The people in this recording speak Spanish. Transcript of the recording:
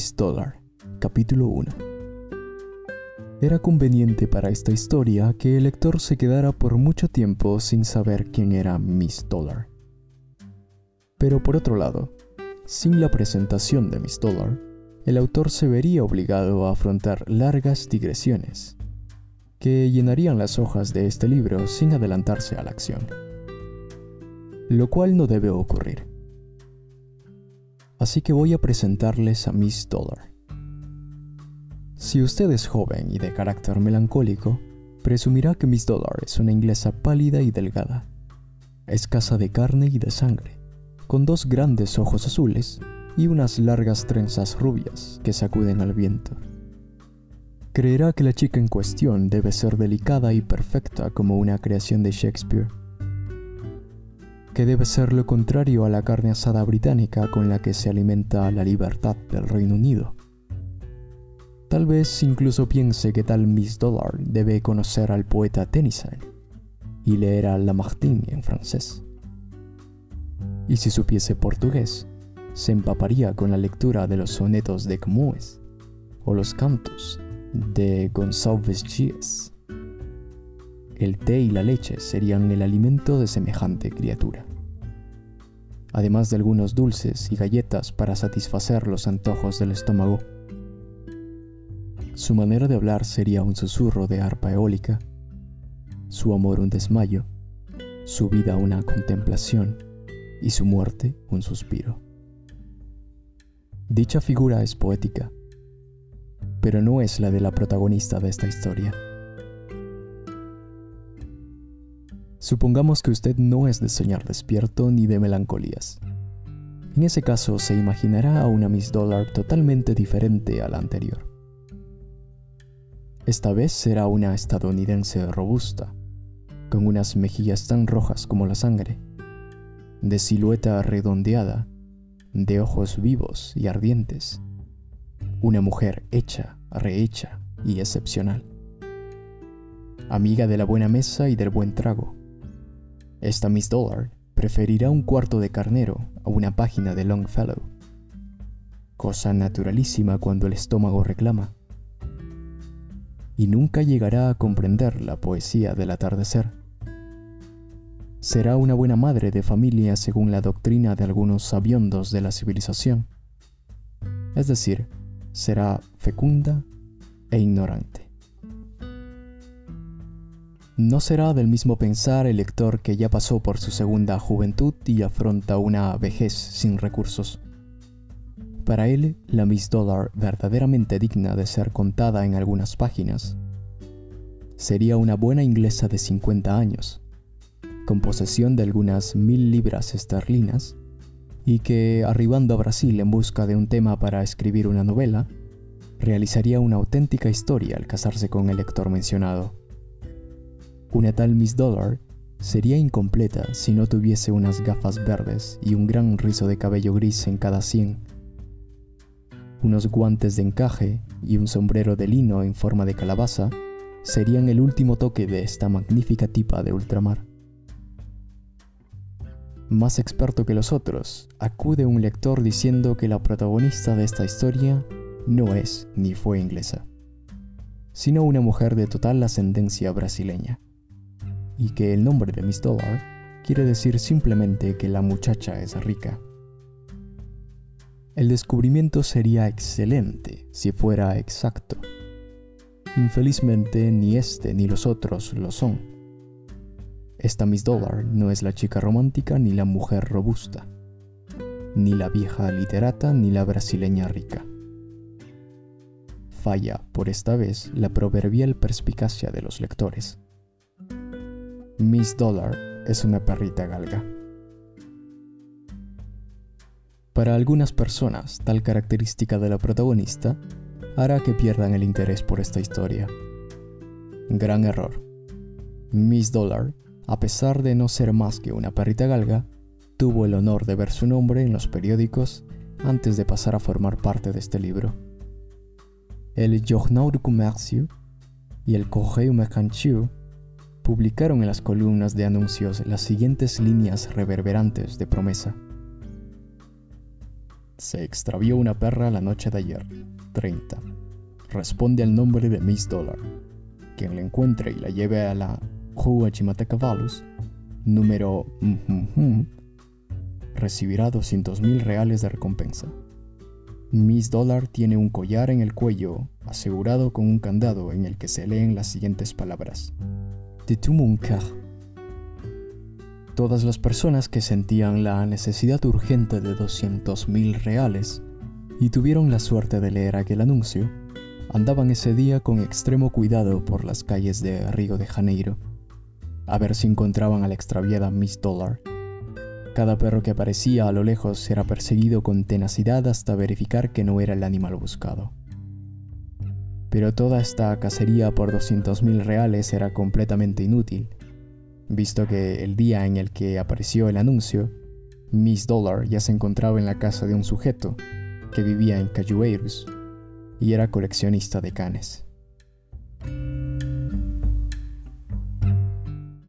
Miss Dollar, capítulo 1. Era conveniente para esta historia que el lector se quedara por mucho tiempo sin saber quién era Miss Dollar. Pero por otro lado, sin la presentación de Miss Dollar, el autor se vería obligado a afrontar largas digresiones, que llenarían las hojas de este libro sin adelantarse a la acción. Lo cual no debe ocurrir. Así que voy a presentarles a Miss Dollar. Si usted es joven y de carácter melancólico, presumirá que Miss Dollar es una inglesa pálida y delgada, escasa de carne y de sangre, con dos grandes ojos azules y unas largas trenzas rubias que sacuden al viento. Creerá que la chica en cuestión debe ser delicada y perfecta como una creación de Shakespeare, debe ser lo contrario a la carne asada británica con la que se alimenta la libertad del Reino Unido. Tal vez incluso piense que tal Miss Dollar debe conocer al poeta Tennyson y leer a Lamartine en francés y si supiese portugués, se empaparía con la lectura de los sonetos de Camões o los cantos de Gonçalves Dias. El té y la leche serían el alimento de semejante criatura, además de algunos dulces y galletas para satisfacer los antojos del estómago. Su manera de hablar sería un susurro de arpa eólica, su amor un desmayo, su vida una contemplación y su muerte un suspiro. Dicha figura es poética, pero no es la de la protagonista de esta historia. Supongamos que usted no es de soñar despierto ni de melancolías. En ese caso se imaginará a una Miss Dollar totalmente diferente a la anterior. Esta vez será una estadounidense robusta, con unas mejillas tan rojas como la sangre, de silueta redondeada, de ojos vivos y ardientes. Una mujer hecha, rehecha y excepcional. Amiga de la buena mesa y del buen trago. Esta Miss Dollar preferirá un cuarto de carnero a una página de Longfellow. Cosa naturalísima cuando el estómago reclama. Y nunca llegará a comprender la poesía del atardecer será una buena madre de familia según la doctrina de algunos sabiondos de la civilización. Es decir, será fecunda e ignorante. No será del mismo pensar el lector que ya pasó por su segunda juventud y afronta una vejez sin recursos. Para él, la Miss Dollar verdaderamente digna de ser contada en algunas páginas sería una buena inglesa de 50 años, con posesión de algunas mil libras esterlinas, y que, arribando a Brasil en busca de un tema para escribir una novela, realizaría una auténtica historia al casarse con el lector mencionado. Una tal Miss Dollar sería incompleta si no tuviese unas gafas verdes y un gran rizo de cabello gris en cada sien, unos guantes de encaje y un sombrero de lino en forma de calabaza serían el último toque de esta magnífica tipa de ultramar. Más experto que los otros, acude un lector diciendo que la protagonista de esta historia no es ni fue inglesa, sino una mujer de total ascendencia brasileña, y que el nombre de Miss Dollar quiere decir simplemente que la muchacha es rica. El descubrimiento sería excelente si fuera exacto. Infelizmente ni este ni los otros lo son esta Miss Dollar no es la chica romántica ni la mujer robusta, ni la vieja literata ni la brasileña rica. Falla, por esta vez, la proverbial perspicacia de los lectores. Miss Dollar es una perrita galga. Para algunas personas, tal característica de la protagonista hará que pierdan el interés por esta historia. Gran error. Miss Dollar a pesar de no ser más que una perrita galga, tuvo el honor de ver su nombre en los periódicos antes de pasar a formar parte de este libro. El Journal du Commercio y el Correo Mercantil publicaron en las columnas de anuncios las siguientes líneas reverberantes de promesa. Se extravió una perra la noche de ayer. 30. Responde al nombre de Miss Dollar. Quien la encuentre y la lleve a la Rua Chimatecavalos, número recibirá 200 mil reales de recompensa. Miss Dollar tiene un collar en el cuello asegurado con un candado en el que se leen las siguientes palabras. De tu Todas las personas que sentían la necesidad urgente de 200 mil reales y tuvieron la suerte de leer aquel anuncio, andaban ese día con extremo cuidado por las calles de Río de Janeiro, a ver si encontraban a la extraviada Miss Dollar. Cada perro que aparecía a lo lejos era perseguido con tenacidad hasta verificar que no era el animal buscado. Pero toda esta cacería por 200 mil reales era completamente inútil, visto que el día en el que apareció el anuncio, Miss Dollar ya se encontraba en la casa de un sujeto que vivía en Cajueiros y era coleccionista de canes.